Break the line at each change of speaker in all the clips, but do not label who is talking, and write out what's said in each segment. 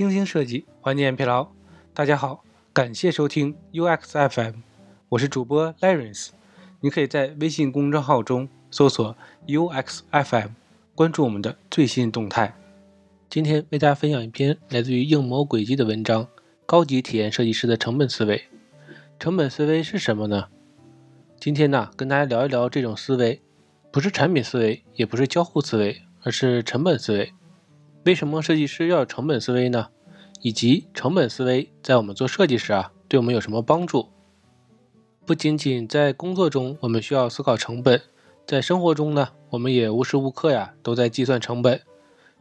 精心设计，缓解疲劳。大家好，感谢收听 UX FM，我是主播 l a r e n c e。你可以在微信公众号中搜索 UX FM，关注我们的最新动态。今天为大家分享一篇来自于硬模轨迹的文章：高级体验设计师的成本思维。成本思维是什么呢？今天呢，跟大家聊一聊这种思维，不是产品思维，也不是交互思维，而是成本思维。为什么设计师要有成本思维呢？以及成本思维在我们做设计时啊，对我们有什么帮助？不仅仅在工作中我们需要思考成本，在生活中呢，我们也无时无刻呀都在计算成本。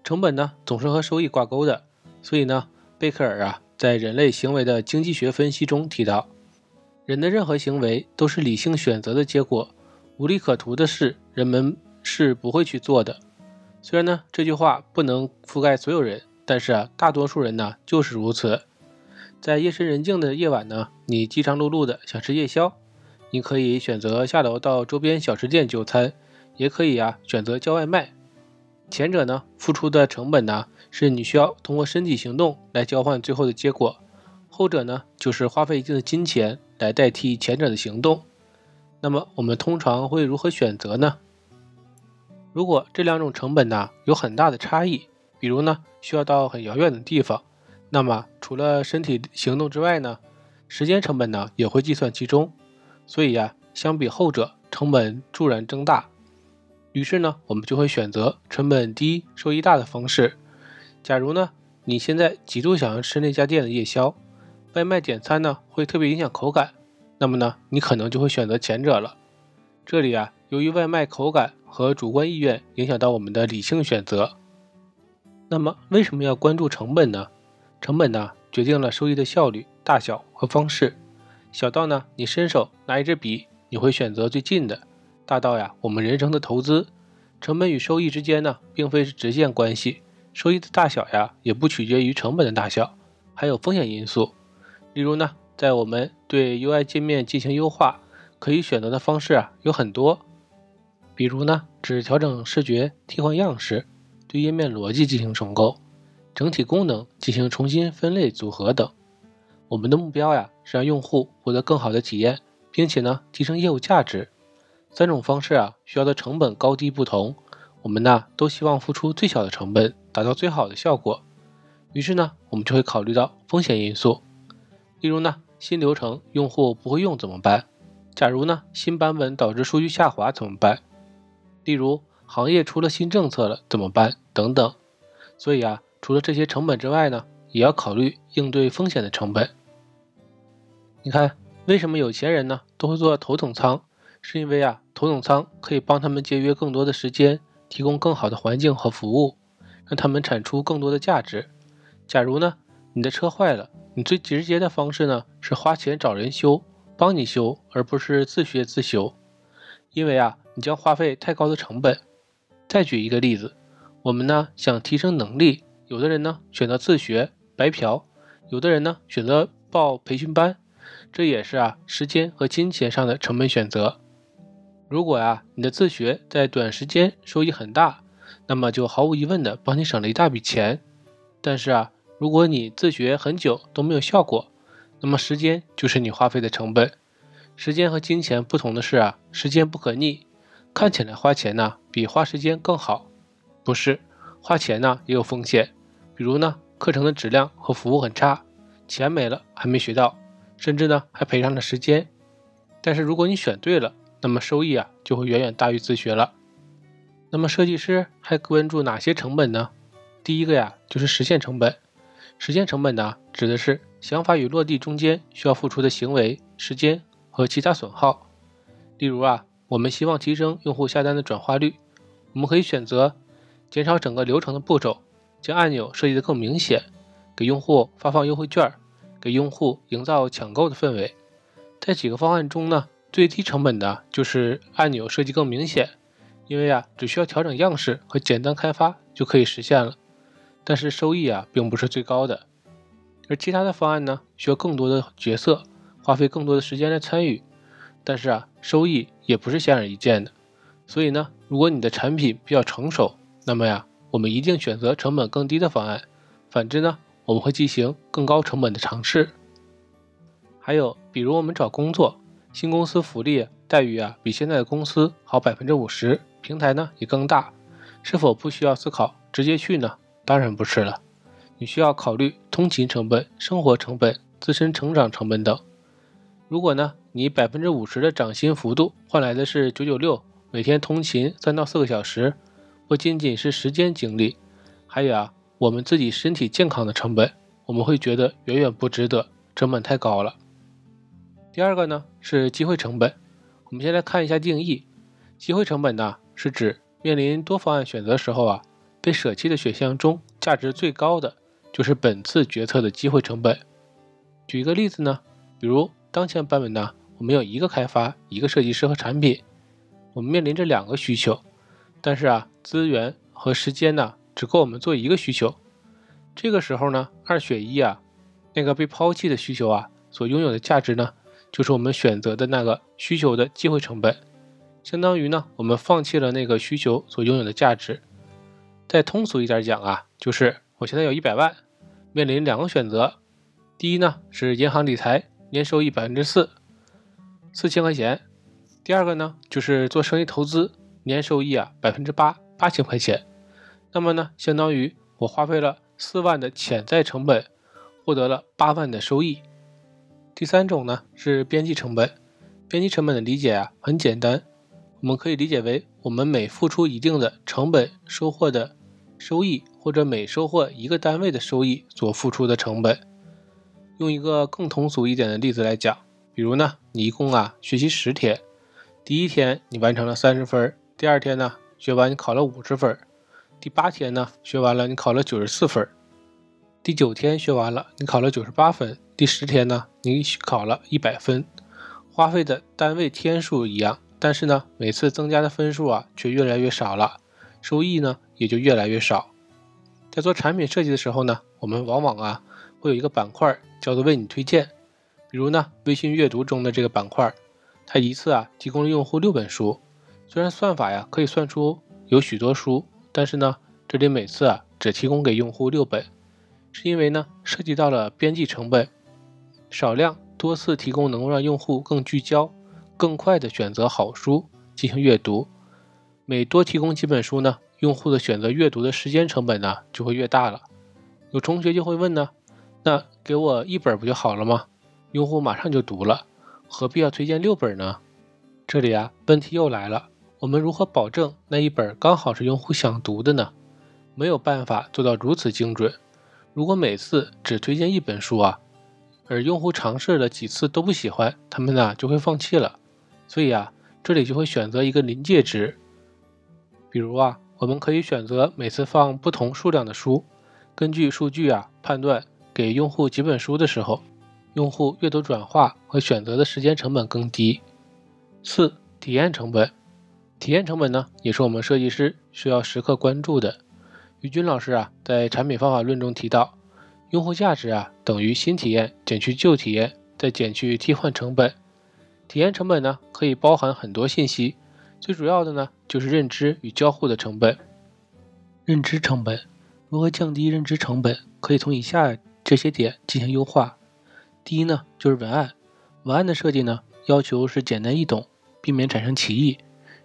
成本呢总是和收益挂钩的，所以呢，贝克尔啊在人类行为的经济学分析中提到，人的任何行为都是理性选择的结果，无利可图的事人们是不会去做的。虽然呢，这句话不能覆盖所有人，但是啊，大多数人呢就是如此。在夜深人静的夜晚呢，你饥肠辘辘的想吃夜宵，你可以选择下楼到周边小吃店就餐，也可以啊选择叫外卖。前者呢，付出的成本呢是你需要通过身体行动来交换最后的结果；后者呢，就是花费一定的金钱来代替前者的行动。那么我们通常会如何选择呢？如果这两种成本呢有很大的差异，比如呢需要到很遥远的地方，那么除了身体行动之外呢，时间成本呢也会计算其中。所以呀，相比后者，成本骤然增大。于是呢，我们就会选择成本低、收益大的方式。假如呢你现在极度想要吃那家店的夜宵，外卖点餐呢会特别影响口感，那么呢你可能就会选择前者了。这里啊，由于外卖口感。和主观意愿影响到我们的理性选择。那么，为什么要关注成本呢？成本呢，决定了收益的效率、大小和方式。小到呢，你伸手拿一支笔，你会选择最近的；大到呀，我们人生的投资，成本与收益之间呢，并非是直线关系。收益的大小呀，也不取决于成本的大小，还有风险因素。例如呢，在我们对 UI 界面进行优化，可以选择的方式啊，有很多。比如呢，只调整视觉、替换样式、对页面逻辑进行重构、整体功能进行重新分类组合等。我们的目标呀，是让用户获得更好的体验，并且呢，提升业务价值。三种方式啊，需要的成本高低不同。我们呢，都希望付出最小的成本，达到最好的效果。于是呢，我们就会考虑到风险因素。例如呢，新流程用户不会用怎么办？假如呢，新版本导致数据下滑怎么办？例如，行业出了新政策了怎么办？等等。所以啊，除了这些成本之外呢，也要考虑应对风险的成本。你看，为什么有钱人呢都会坐头等舱？是因为啊，头等舱可以帮他们节约更多的时间，提供更好的环境和服务，让他们产出更多的价值。假如呢，你的车坏了，你最直接的方式呢是花钱找人修，帮你修，而不是自学自修。因为啊。你将花费太高的成本。再举一个例子，我们呢想提升能力，有的人呢选择自学白嫖，有的人呢选择报培训班，这也是啊时间和金钱上的成本选择。如果呀你的自学在短时间收益很大，那么就毫无疑问的帮你省了一大笔钱。但是啊如果你自学很久都没有效果，那么时间就是你花费的成本。时间和金钱不同的是啊时间不可逆。看起来花钱呢比花时间更好，不是？花钱呢也有风险，比如呢课程的质量和服务很差，钱没了还没学到，甚至呢还赔上了时间。但是如果你选对了，那么收益啊就会远远大于自学了。那么设计师还关注哪些成本呢？第一个呀就是实现成本。实现成本呢指的是想法与落地中间需要付出的行为、时间和其他损耗。例如啊。我们希望提升用户下单的转化率，我们可以选择减少整个流程的步骤，将按钮设计得更明显，给用户发放优惠券，给用户营造抢购的氛围。在几个方案中呢，最低成本的就是按钮设计更明显，因为啊，只需要调整样式和简单开发就可以实现了。但是收益啊，并不是最高的。而其他的方案呢，需要更多的角色，花费更多的时间来参与。但是啊，收益也不是显而易见的，所以呢，如果你的产品比较成熟，那么呀，我们一定选择成本更低的方案。反之呢，我们会进行更高成本的尝试。还有，比如我们找工作，新公司福利待遇啊比现在的公司好百分之五十，平台呢也更大，是否不需要思考直接去呢？当然不是了，你需要考虑通勤成本、生活成本、自身成长成本等。如果呢，你百分之五十的涨薪幅度换来的是九九六，每天通勤三到四个小时，不仅仅是时间精力，还有啊，我们自己身体健康的成本，我们会觉得远远不值得，成本太高了。第二个呢是机会成本，我们先来看一下定义。机会成本呢是指面临多方案选择时候啊，被舍弃的选项中价值最高的就是本次决策的机会成本。举一个例子呢，比如。当前版本呢，我们有一个开发、一个设计师和产品，我们面临着两个需求，但是啊，资源和时间呢，只够我们做一个需求。这个时候呢，二选一啊，那个被抛弃的需求啊，所拥有的价值呢，就是我们选择的那个需求的机会成本，相当于呢，我们放弃了那个需求所拥有的价值。再通俗一点讲啊，就是我现在有一百万，面临两个选择，第一呢是银行理财。年收益百分之四，四千块钱。第二个呢，就是做生意投资，年收益啊百分之八，八千块钱。那么呢，相当于我花费了四万的潜在成本，获得了八万的收益。第三种呢是边际成本。边际成本的理解啊很简单，我们可以理解为我们每付出一定的成本，收获的收益，或者每收获一个单位的收益所付出的成本。用一个更通俗一点的例子来讲，比如呢，你一共啊学习十天，第一天你完成了三十分，第二天呢学完你考了五十分，第八天呢学完了你考了九十四分，第九天学完了你考了九十八分，第十天呢你考了一百分，花费的单位天数一样，但是呢每次增加的分数啊却越来越少了，收益呢也就越来越少。在做产品设计的时候呢，我们往往啊会有一个板块。叫做为你推荐，比如呢，微信阅读中的这个板块，它一次啊提供了用户六本书。虽然算法呀可以算出有许多书，但是呢，这里每次啊只提供给用户六本，是因为呢涉及到了边际成本，少量多次提供能够让用户更聚焦、更快的选择好书进行阅读。每多提供几本书呢，用户的选择阅读的时间成本呢就会越大了。有同学就会问呢？那给我一本不就好了吗？用户马上就读了，何必要推荐六本呢？这里啊，问题又来了，我们如何保证那一本刚好是用户想读的呢？没有办法做到如此精准。如果每次只推荐一本书啊，而用户尝试了几次都不喜欢，他们呢就会放弃了。所以啊，这里就会选择一个临界值，比如啊，我们可以选择每次放不同数量的书，根据数据啊判断。给用户几本书的时候，用户阅读转化和选择的时间成本更低。四、体验成本，体验成本呢，也是我们设计师需要时刻关注的。于军老师啊，在产品方法论中提到，用户价值啊等于新体验减去旧体验再减去替换成本。体验成本呢，可以包含很多信息，最主要的呢，就是认知与交互的成本。认知成本，如何降低认知成本？可以从以下。这些点进行优化。第一呢，就是文案。文案的设计呢，要求是简单易懂，避免产生歧义。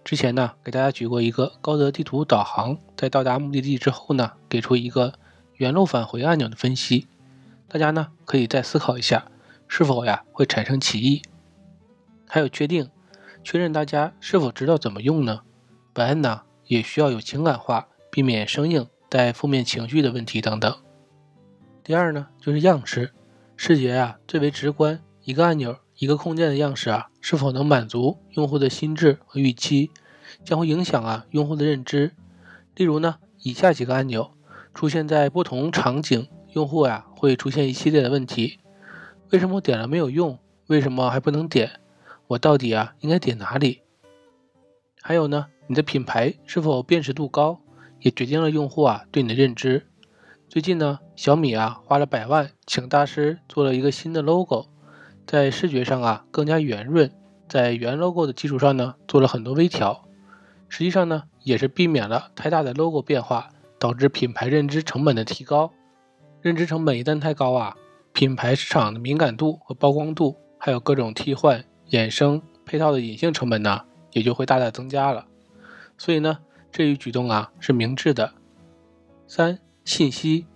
之前呢，给大家举过一个高德地图导航在到达目的地之后呢，给出一个原路返回按钮的分析。大家呢，可以再思考一下，是否呀会产生歧义？还有确定，确认大家是否知道怎么用呢？文案呢，也需要有情感化，避免生硬带负面情绪的问题等等。第二呢，就是样式，视觉啊最为直观，一个按钮、一个空间的样式啊，是否能满足用户的心智和预期，将会影响啊用户的认知。例如呢，以下几个按钮出现在不同场景，用户呀会出现一系列的问题：为什么我点了没有用？为什么还不能点？我到底啊应该点哪里？还有呢，你的品牌是否辨识度高，也决定了用户啊对你的认知。最近呢，小米啊花了百万请大师做了一个新的 logo，在视觉上啊更加圆润，在原 logo 的基础上呢做了很多微调，实际上呢也是避免了太大的 logo 变化导致品牌认知成本的提高。认知成本一旦太高啊，品牌市场的敏感度和曝光度，还有各种替换、衍生、配套的隐性成本呢，也就会大大增加了。所以呢，这一举动啊是明智的。三、信息，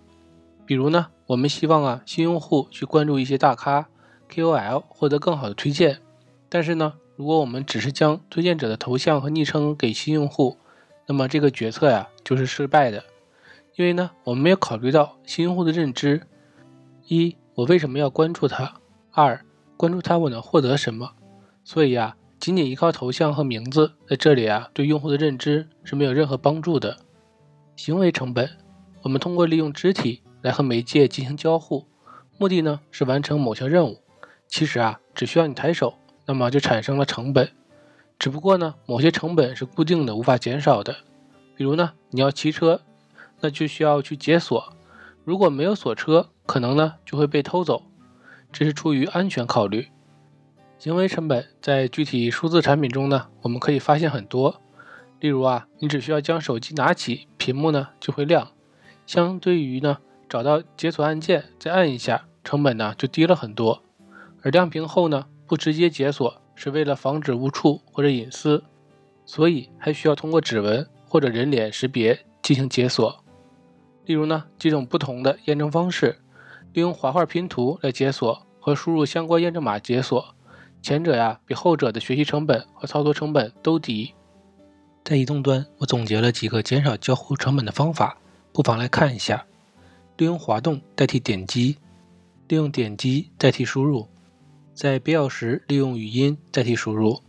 比如呢，我们希望啊新用户去关注一些大咖、KOL，获得更好的推荐。但是呢，如果我们只是将推荐者的头像和昵称给新用户，那么这个决策呀就是失败的，因为呢，我们没有考虑到新用户的认知：一，我为什么要关注他；二，关注他我能获得什么。所以呀，仅仅依靠头像和名字，在这里啊，对用户的认知是没有任何帮助的。行为成本，我们通过利用肢体来和媒介进行交互，目的呢是完成某项任务。其实啊，只需要你抬手。那么就产生了成本，只不过呢，某些成本是固定的，无法减少的。比如呢，你要骑车，那就需要去解锁，如果没有锁车，可能呢就会被偷走。这是出于安全考虑。行为成本在具体数字产品中呢，我们可以发现很多。例如啊，你只需要将手机拿起，屏幕呢就会亮。相对于呢，找到解锁按键再按一下，成本呢就低了很多。而亮屏后呢？不直接解锁是为了防止误触或者隐私，所以还需要通过指纹或者人脸识别进行解锁。例如呢，几种不同的验证方式，利用滑块拼图来解锁和输入相关验证码解锁，前者呀比后者的学习成本和操作成本都低。在移动端，我总结了几个减少交互成本的方法，不妨来看一下：利用滑动代替点击，利用点击代替输入。在必要时，利用语音代替输入，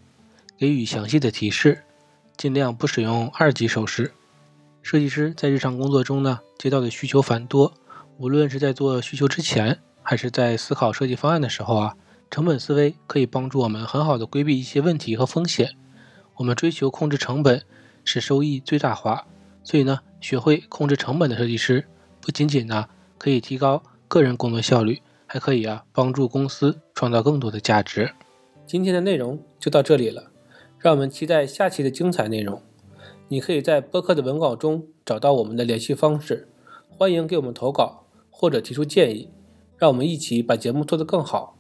给予详细的提示，尽量不使用二级手势。设计师在日常工作中呢，接到的需求繁多，无论是在做需求之前，还是在思考设计方案的时候啊，成本思维可以帮助我们很好的规避一些问题和风险。我们追求控制成本，使收益最大化。所以呢，学会控制成本的设计师，不仅仅呢可以提高个人工作效率。还可以啊，帮助公司创造更多的价值。今天的内容就到这里了，让我们期待下期的精彩内容。你可以在播客的文稿中找到我们的联系方式，欢迎给我们投稿或者提出建议，让我们一起把节目做得更好。